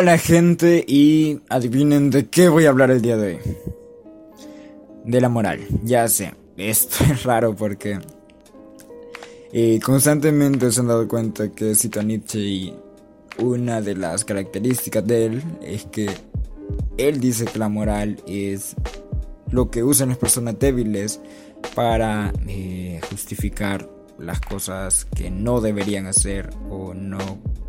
Hola gente y adivinen de qué voy a hablar el día de hoy. De la moral, ya sé, esto es raro porque eh, constantemente se han dado cuenta que cito a Nietzsche y una de las características de él es que él dice que la moral es lo que usan las personas débiles para eh, justificar las cosas que no deberían hacer o no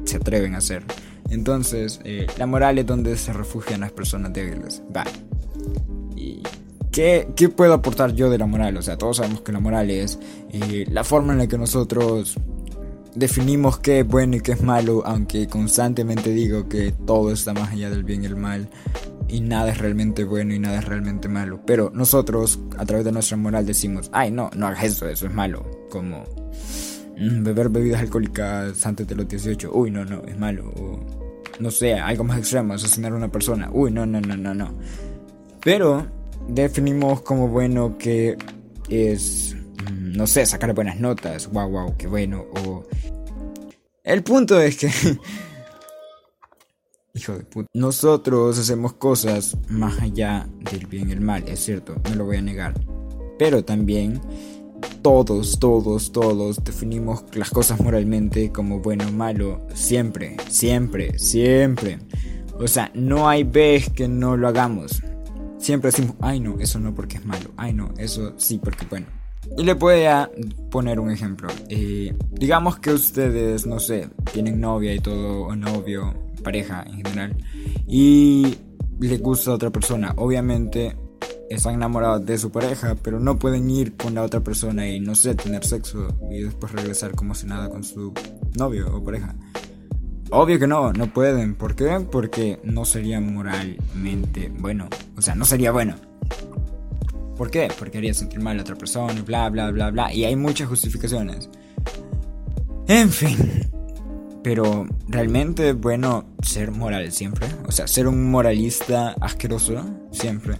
se atreven a hacer. Entonces, eh, la moral es donde se refugian las personas débiles. Va. ¿Y qué, qué, puedo aportar yo de la moral? O sea, todos sabemos que la moral es eh, la forma en la que nosotros definimos qué es bueno y qué es malo, aunque constantemente digo que todo está más allá del bien y el mal. Y nada es realmente bueno y nada es realmente malo. Pero nosotros, a través de nuestra moral, decimos, ay, no, no hagas eso, eso es malo. Como mm, beber bebidas alcohólicas antes de los 18. Uy, no, no, es malo. O no sé, algo más extremo, asesinar a una persona. Uy, no, no, no, no, no. Pero definimos como bueno que es, mm, no sé, sacar buenas notas. Wow, wow, qué bueno. O... El punto es que... Hijo de puta. Nosotros hacemos cosas más allá del bien y el mal, es cierto, no lo voy a negar. Pero también todos, todos, todos definimos las cosas moralmente como bueno o malo. Siempre, siempre, siempre. O sea, no hay vez que no lo hagamos. Siempre decimos, ay no, eso no porque es malo. Ay no, eso sí porque bueno. Y le voy a poner un ejemplo. Eh, digamos que ustedes, no sé, tienen novia y todo, o novio, pareja en general, y le gusta a otra persona. Obviamente están enamorados de su pareja, pero no pueden ir con la otra persona y no sé, tener sexo y después regresar como si nada con su novio o pareja. Obvio que no, no pueden. ¿Por qué? Porque no sería moralmente bueno. O sea, no sería bueno. ¿Por qué? Porque haría sentir mal a otra persona, bla, bla, bla, bla. Y hay muchas justificaciones. En fin. Pero realmente es bueno ser moral siempre. O sea, ser un moralista asqueroso siempre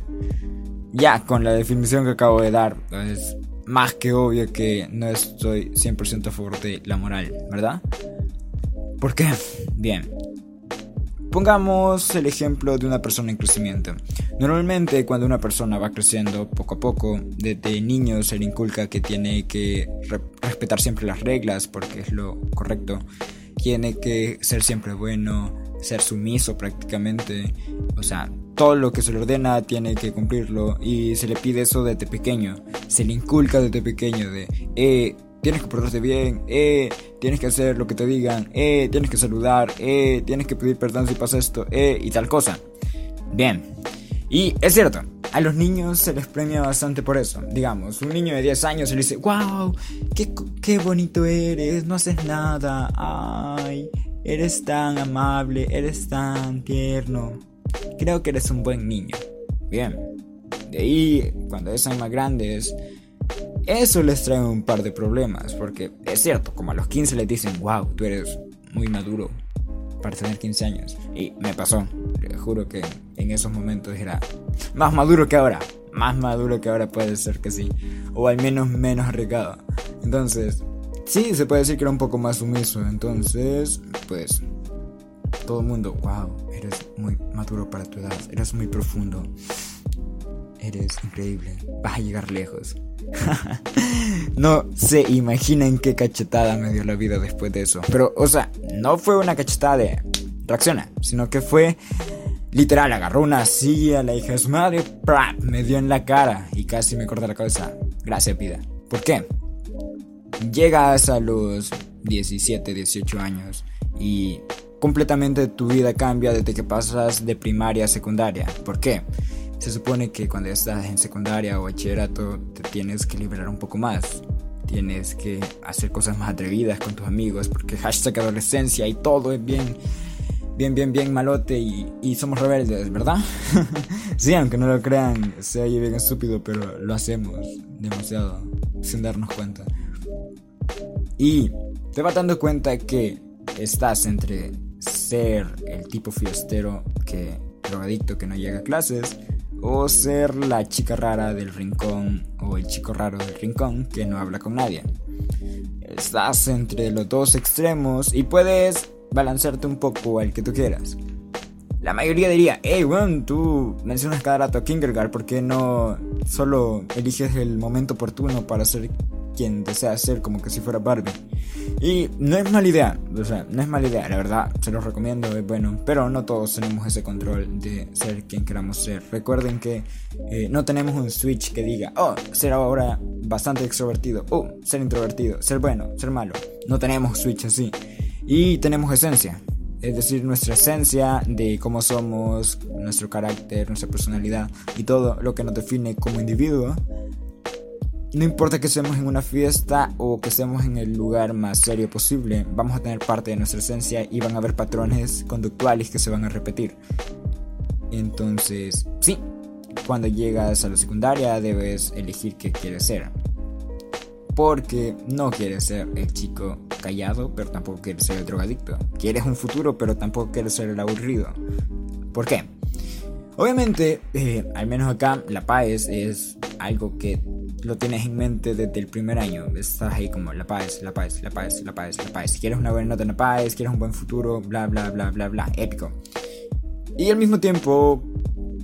ya con la definición que acabo de dar, es más que obvio que no estoy 100% a favor de la moral, ¿verdad? ¿Por qué? Bien. Pongamos el ejemplo de una persona en crecimiento. Normalmente cuando una persona va creciendo poco a poco, desde niño se le inculca que tiene que respetar siempre las reglas porque es lo correcto. Tiene que ser siempre bueno, ser sumiso prácticamente. O sea, todo lo que se le ordena tiene que cumplirlo y se le pide eso desde pequeño. Se le inculca desde pequeño de, eh, tienes que portarte bien, eh, tienes que hacer lo que te digan, eh, tienes que saludar, eh, tienes que pedir perdón si pasa esto, eh, y tal cosa. Bien. Y es cierto, a los niños se les premia bastante por eso. Digamos, un niño de 10 años se le dice, wow, qué, qué bonito eres, no haces nada, ay, eres tan amable, eres tan tierno. Creo que eres un buen niño. Bien. De ahí, cuando sean más grandes, eso les trae un par de problemas. Porque es cierto, como a los 15 les dicen, wow, tú eres muy maduro para tener 15 años. Y me pasó. Juro que en esos momentos era más maduro que ahora. Más maduro que ahora puede ser que sí. O al menos menos arriesgado. Entonces, sí, se puede decir que era un poco más sumiso. Entonces, pues todo el mundo, wow, eres muy maduro para tu edad, eres muy profundo, eres increíble, vas a llegar lejos. no se imaginan qué cachetada me dio la vida después de eso. Pero, o sea, no fue una cachetada de reacciona, sino que fue literal, agarró una silla, la hija de su madre, me dio en la cara y casi me corta la cabeza. Gracias, pida. ¿Por qué? Llegas a los 17, 18 años y completamente tu vida cambia desde que pasas de primaria a secundaria. ¿Por qué? Se supone que cuando estás en secundaria o bachillerato te tienes que liberar un poco más. Tienes que hacer cosas más atrevidas con tus amigos porque hashtag adolescencia y todo es bien, bien, bien, bien malote y, y somos rebeldes, ¿verdad? sí, aunque no lo crean, se oye bien estúpido, pero lo hacemos demasiado sin darnos cuenta. Y te vas dando cuenta que estás entre ser el tipo fiestero que drogadicto que no llega a clases o ser la chica rara del rincón o el chico raro del rincón que no habla con nadie. Estás entre los dos extremos y puedes balancearte un poco al que tú quieras. la mayoría diría, hey, weón, tú mencionas cada rato a Kindergarten, ¿por qué no solo eliges el momento oportuno para ser quien desea ser como que si fuera Barbie? Y no es mala idea, o sea, no es mala idea, la verdad, se los recomiendo, es bueno, pero no todos tenemos ese control de ser quien queramos ser. Recuerden que eh, no tenemos un switch que diga, oh, ser ahora bastante extrovertido, oh, ser introvertido, ser bueno, ser malo. No tenemos switch así. Y tenemos esencia, es decir, nuestra esencia de cómo somos, nuestro carácter, nuestra personalidad y todo lo que nos define como individuo. No importa que estemos en una fiesta o que estemos en el lugar más serio posible, vamos a tener parte de nuestra esencia y van a haber patrones conductuales que se van a repetir. Entonces, sí, cuando llegas a la secundaria debes elegir qué quieres ser. Porque no quieres ser el chico callado, pero tampoco quieres ser el drogadicto. Quieres un futuro, pero tampoco quieres ser el aburrido. ¿Por qué? Obviamente, eh, al menos acá, la paz es algo que lo tienes en mente desde el primer año. Estás ahí como la paz, la paz, la paz, la paz, la paz. Quieres una buena nota en la paz, quieres un buen futuro, bla, bla, bla, bla, bla. Épico. Y al mismo tiempo,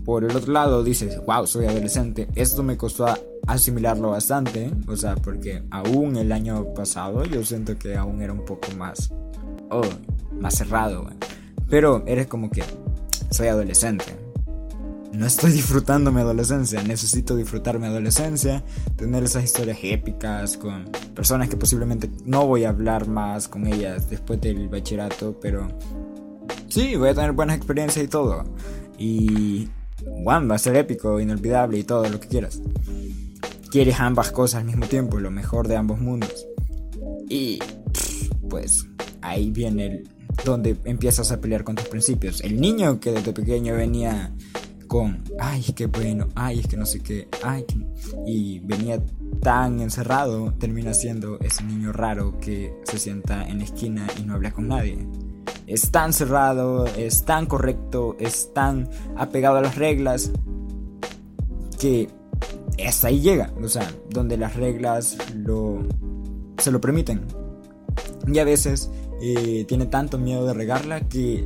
por el otro lado, dices, wow, soy adolescente. Esto me costó asimilarlo bastante, o sea, porque aún el año pasado yo siento que aún era un poco más, oh, más cerrado, pero eres como que soy adolescente. No estoy disfrutando mi adolescencia, necesito disfrutar mi adolescencia, tener esas historias épicas con personas que posiblemente no voy a hablar más con ellas después del bachillerato, pero sí, voy a tener buenas experiencias y todo. Y One va a ser épico, inolvidable y todo lo que quieras quieres ambas cosas al mismo tiempo, lo mejor de ambos mundos. Y pues ahí viene el, donde empiezas a pelear con tus principios. El niño que desde pequeño venía con, ay, qué bueno, ay, es que no sé qué, ay, y venía tan encerrado, termina siendo ese niño raro que se sienta en la esquina y no habla con nadie. Es tan cerrado, es tan correcto, es tan apegado a las reglas que hasta ahí llega, o sea, donde las reglas lo, se lo permiten. Y a veces eh, tiene tanto miedo de regarla que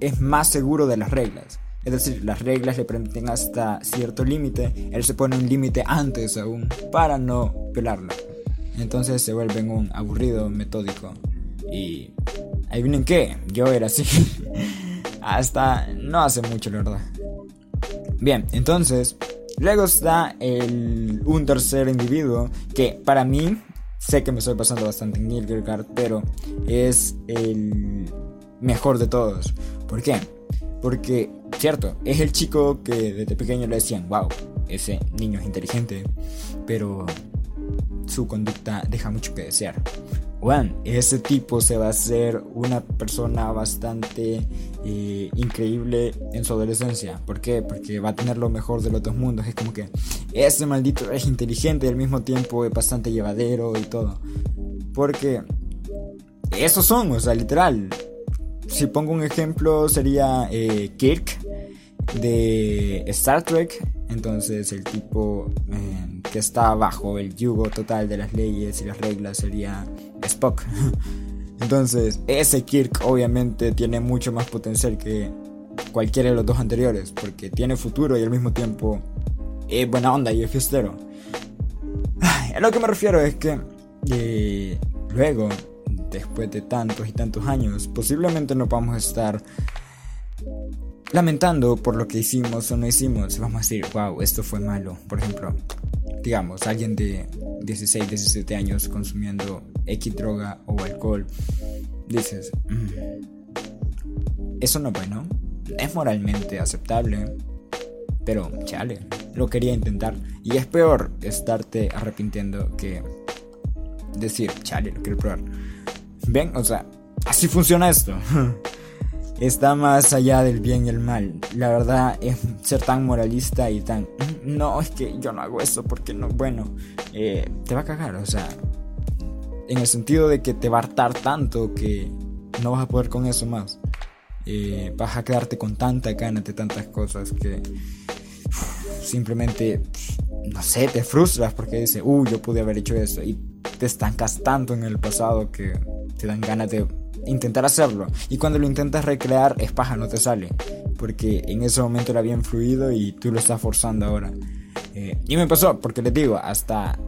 es más seguro de las reglas. Es decir, las reglas le permiten hasta cierto límite, él se pone un límite antes aún para no pelarla. Entonces se vuelven un aburrido metódico. Y ahí vienen qué, yo era así. hasta no hace mucho, la verdad. Bien, entonces Luego está el, un tercer individuo que para mí, sé que me estoy pasando bastante en Kierkegaard, pero es el mejor de todos. ¿Por qué? Porque, cierto, es el chico que desde pequeño le decían, wow, ese niño es inteligente, pero su conducta deja mucho que desear. Bueno, ese tipo se va a hacer una persona bastante eh, increíble en su adolescencia. ¿Por qué? Porque va a tener lo mejor de los dos mundos. Es como que ese maldito es inteligente y al mismo tiempo es bastante llevadero y todo. Porque esos son, o sea, literal. Si pongo un ejemplo sería eh, Kirk de Star Trek. Entonces el tipo eh, que está bajo el yugo total de las leyes y las reglas sería Spock. Entonces, ese Kirk obviamente tiene mucho más potencial que cualquiera de los dos anteriores, porque tiene futuro y al mismo tiempo es buena onda y es fiestero. A lo que me refiero es que eh, luego, después de tantos y tantos años, posiblemente no vamos a estar lamentando por lo que hicimos o no hicimos. Vamos a decir, wow, esto fue malo. Por ejemplo, digamos, alguien de 16, 17 años consumiendo X droga o alcohol, dices, mm, eso no es bueno, es moralmente aceptable, pero chale, lo quería intentar. Y es peor estarte arrepintiendo que decir, chale, lo quiero probar. Ven, o sea, así funciona esto. está más allá del bien y el mal. La verdad es ser tan moralista y tan... No, es que yo no hago eso porque no... Bueno, eh, te va a cagar, o sea... En el sentido de que te va a hartar tanto que no vas a poder con eso más. Eh, vas a quedarte con tanta ganas de tantas cosas que simplemente, no sé, te frustras porque dices, uy, yo pude haber hecho eso. Y te estancas tanto en el pasado que te dan ganas de intentar hacerlo. Y cuando lo intentas recrear, es paja, no te sale. Porque en ese momento era bien fluido y tú lo estás forzando ahora. Eh, y me pasó, porque les digo, hasta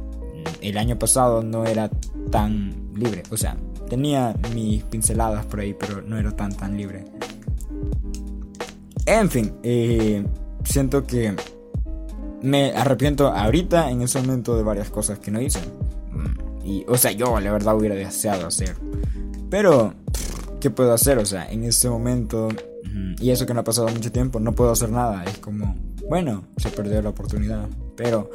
el año pasado no era tan libre. O sea, tenía mis pinceladas por ahí, pero no era tan tan libre. En fin, eh, siento que me arrepiento ahorita en ese momento de varias cosas que no hice. Mm, y, o sea, yo la verdad hubiera deseado hacer. Pero, ¿qué puedo hacer? O sea, en ese momento, mm, y eso que no ha pasado mucho tiempo, no puedo hacer nada. Es como, bueno, se perdió la oportunidad. Pero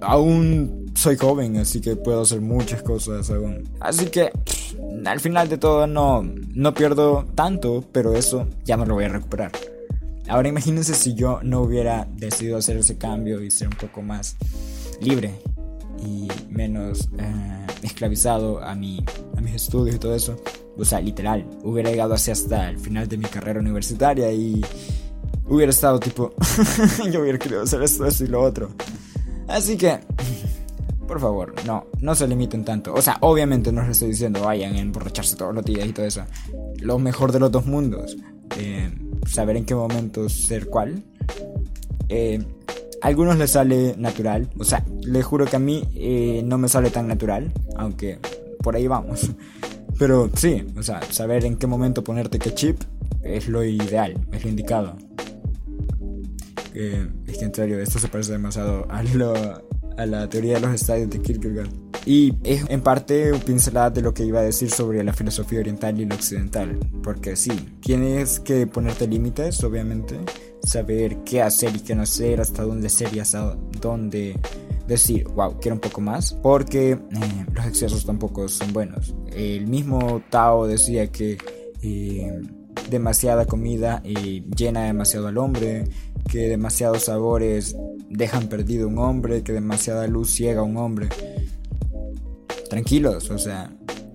aún soy joven, así que puedo hacer muchas cosas aún. Así que al final de todo no, no pierdo tanto, pero eso ya me lo voy a recuperar. Ahora imagínense si yo no hubiera decidido hacer ese cambio y ser un poco más libre y menos eh, esclavizado a, mi, a mis estudios y todo eso. O sea, literal, hubiera llegado hasta el final de mi carrera universitaria y hubiera estado tipo, yo hubiera querido hacer esto, esto y lo otro. Así que, por favor, no, no se limiten tanto. O sea, obviamente no les estoy diciendo vayan a emborracharse todos los días y todo eso. Lo mejor de los dos mundos. Eh, saber en qué momento ser cuál. Eh, a algunos les sale natural. O sea, les juro que a mí eh, no me sale tan natural. Aunque por ahí vamos. Pero sí, o sea, saber en qué momento ponerte qué chip es lo ideal, es lo indicado es que en serio, esto se parece demasiado a, a la teoría de los estadios de Kierkegaard. Y es en parte pincelada de lo que iba a decir sobre la filosofía oriental y la occidental. Porque sí, tienes que ponerte límites, obviamente. Saber qué hacer y qué no hacer, hasta dónde ser y hasta dónde decir, wow, quiero un poco más. Porque eh, los excesos tampoco son buenos. El mismo Tao decía que... Eh, demasiada comida y llena demasiado al hombre, que demasiados sabores dejan perdido un hombre, que demasiada luz ciega a un hombre. Tranquilos, o sea,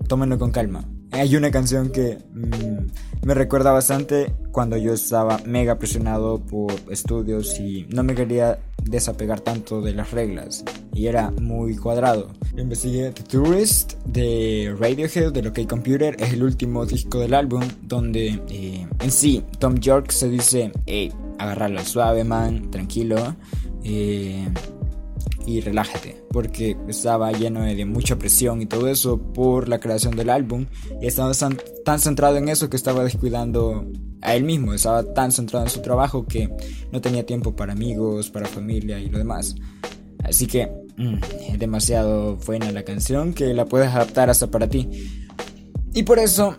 tómenlo con calma. Hay una canción que mm, me recuerda bastante cuando yo estaba mega presionado por estudios y no me quería desapegar tanto de las reglas y era muy cuadrado. Investigué The Tourist de Radiohead de OK Computer, es el último disco del álbum donde eh, en sí Tom York se dice, hey, agarrarlo suave man, tranquilo. Eh, y relájate, porque estaba lleno de, mucha presión y todo eso por la creación del álbum y estaba tan, centrado en eso que estaba descuidando a él mismo, estaba tan centrado en su trabajo que no tenía tiempo para amigos, para familia y lo demás. Así que mm, es demasiado buena la canción que la puedes adaptar hasta para ti. Y por eso,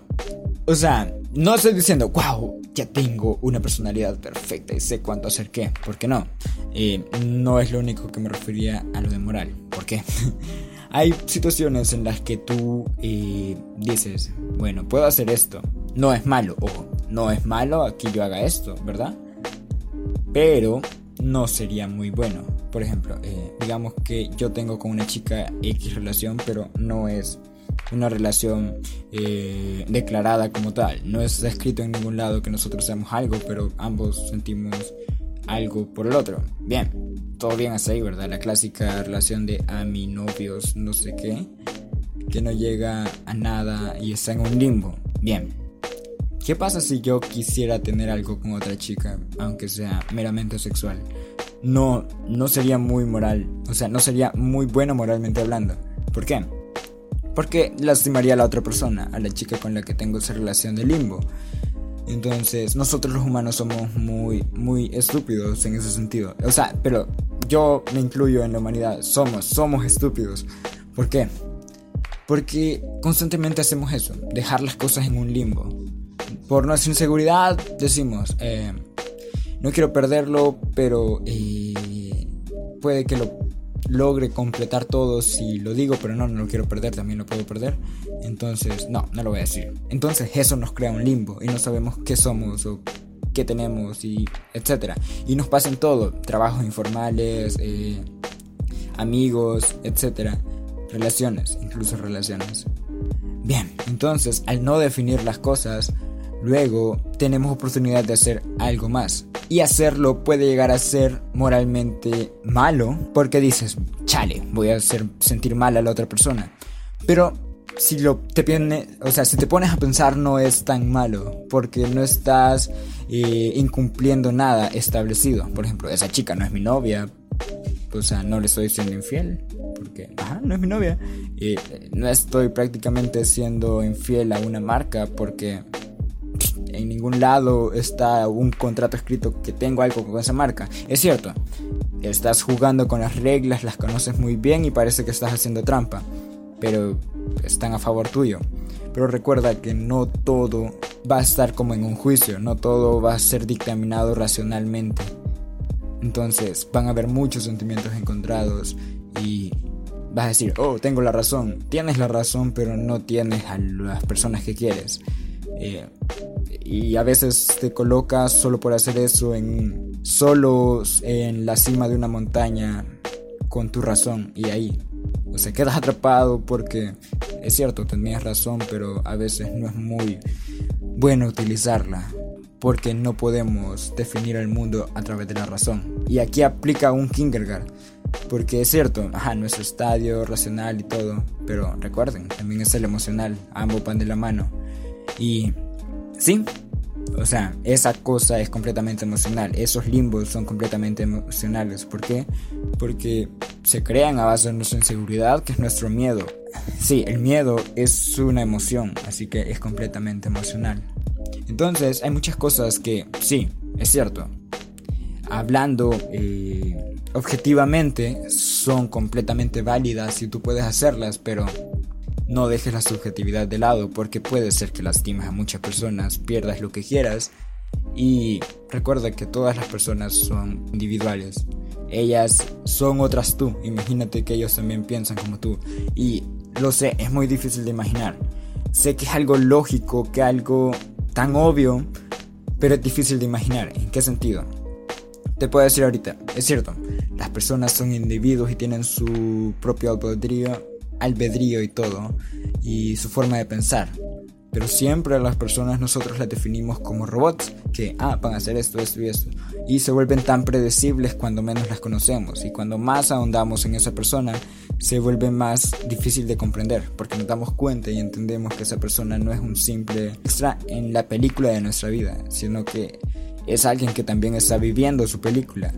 o sea, no estoy diciendo, wow, ya tengo una personalidad perfecta y sé cuánto hacer qué, porque no. Eh, no es lo único que me refería a lo de moral. ¿Por qué? Hay situaciones en las que tú eh, dices, bueno, puedo hacer esto. No es malo, ojo, no es malo aquí yo haga esto, ¿verdad? Pero no sería muy bueno. Por ejemplo, eh, digamos que yo tengo con una chica X relación, pero no es una relación eh, declarada como tal. No está escrito en ningún lado que nosotros seamos algo, pero ambos sentimos algo por el otro. Bien, todo bien hasta ahí, ¿verdad? La clásica relación de a mi novios, no sé qué, que no llega a nada y está en un limbo. Bien. ¿Qué pasa si yo quisiera tener algo con otra chica, aunque sea meramente sexual? No, no sería muy moral, o sea, no sería muy bueno moralmente hablando. ¿Por qué? Porque lastimaría a la otra persona, a la chica con la que tengo esa relación de limbo. Entonces, nosotros los humanos somos muy, muy estúpidos en ese sentido. O sea, pero yo me incluyo en la humanidad. Somos, somos estúpidos. ¿Por qué? Porque constantemente hacemos eso, dejar las cosas en un limbo. Por nuestra inseguridad decimos, eh, no quiero perderlo, pero eh, puede que lo logre completar todo si lo digo, pero no, no lo quiero perder, también lo puedo perder. Entonces, no, no lo voy a decir. Entonces eso nos crea un limbo y no sabemos qué somos o qué tenemos y etcétera. Y nos pasan todo, trabajos informales, eh, amigos, etcétera. Relaciones, incluso relaciones. Bien, entonces al no definir las cosas, luego tenemos oportunidad de hacer algo más y hacerlo puede llegar a ser moralmente malo porque dices, chale, voy a hacer sentir mal a la otra persona. Pero si lo te viene, o sea, si te pones a pensar no es tan malo, porque no estás eh, incumpliendo nada establecido. Por ejemplo, esa chica no es mi novia, o sea, no le estoy siendo infiel, porque, ajá, no es mi novia. Y no estoy prácticamente siendo infiel a una marca, porque en ningún lado está un contrato escrito que tengo algo con esa marca. Es cierto, estás jugando con las reglas, las conoces muy bien y parece que estás haciendo trampa, pero están a favor tuyo. Pero recuerda que no todo va a estar como en un juicio, no todo va a ser dictaminado racionalmente. Entonces van a haber muchos sentimientos encontrados y vas a decir, oh, tengo la razón. Tienes la razón, pero no tienes a las personas que quieres. Eh, y a veces te colocas solo por hacer eso en solo en la cima de una montaña con tu razón y ahí o sea quedas atrapado porque es cierto tenías razón pero a veces no es muy bueno utilizarla porque no podemos definir el mundo a través de la razón y aquí aplica un kindergarten porque es cierto, ajá, nuestro estadio racional y todo, pero recuerden, también es el emocional, ambos van de la mano. Y sí, o sea, esa cosa es completamente emocional. Esos limbos son completamente emocionales. ¿Por qué? Porque se crean a base de nuestra inseguridad, que es nuestro miedo. Sí, el miedo es una emoción, así que es completamente emocional. Entonces, hay muchas cosas que, sí, es cierto. Hablando eh, objetivamente, son completamente válidas y tú puedes hacerlas, pero no dejes la subjetividad de lado porque puede ser que lastimes a muchas personas, pierdas lo que quieras y recuerda que todas las personas son individuales. Ellas son otras tú. Imagínate que ellos también piensan como tú. Y lo sé, es muy difícil de imaginar. Sé que es algo lógico, que algo tan obvio, pero es difícil de imaginar. ¿En qué sentido? Te puedo decir ahorita, es cierto, las personas son individuos y tienen su propio albedrío albedrío y todo, y su forma de pensar. Pero siempre a las personas nosotros las definimos como robots, que, ah, van a hacer esto, esto y esto. Y se vuelven tan predecibles cuando menos las conocemos. Y cuando más ahondamos en esa persona, se vuelve más difícil de comprender, porque nos damos cuenta y entendemos que esa persona no es un simple extra en la película de nuestra vida, sino que es alguien que también está viviendo su película.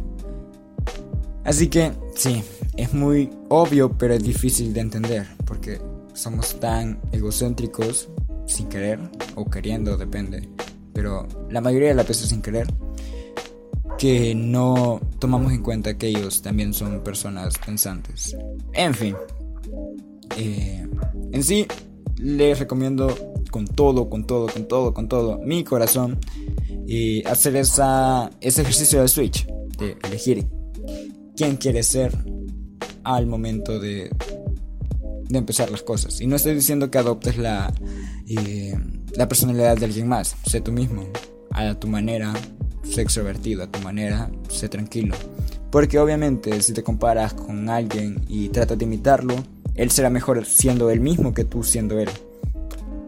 Así que, sí, es muy obvio, pero es difícil de entender, porque somos tan egocéntricos sin querer, o queriendo, depende, pero la mayoría de las veces sin querer, que no tomamos en cuenta que ellos también son personas pensantes. En fin, eh, en sí, les recomiendo con todo, con todo, con todo, con todo mi corazón y hacer esa, ese ejercicio de switch, de elegir quién quiere ser al momento de, de empezar las cosas. Y no estoy diciendo que adoptes la, eh, la personalidad de alguien más. Sé tú mismo, a tu manera, sé extrovertido, a tu manera, sé tranquilo. Porque obviamente si te comparas con alguien y tratas de imitarlo, él será mejor siendo él mismo que tú siendo él.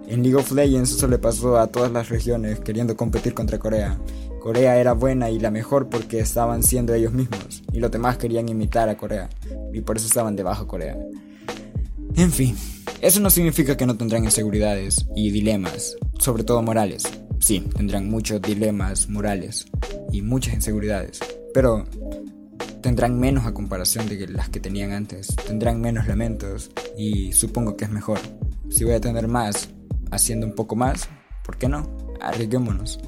En League of Legends eso le pasó a todas las regiones queriendo competir contra Corea. Corea era buena y la mejor porque estaban siendo ellos mismos y los demás querían imitar a Corea y por eso estaban debajo de Corea. En fin, eso no significa que no tendrán inseguridades y dilemas, sobre todo morales. Sí, tendrán muchos dilemas morales y muchas inseguridades, pero tendrán menos a comparación de las que tenían antes, tendrán menos lamentos y supongo que es mejor. Si voy a tener más haciendo un poco más, ¿por qué no? Arriesguémonos.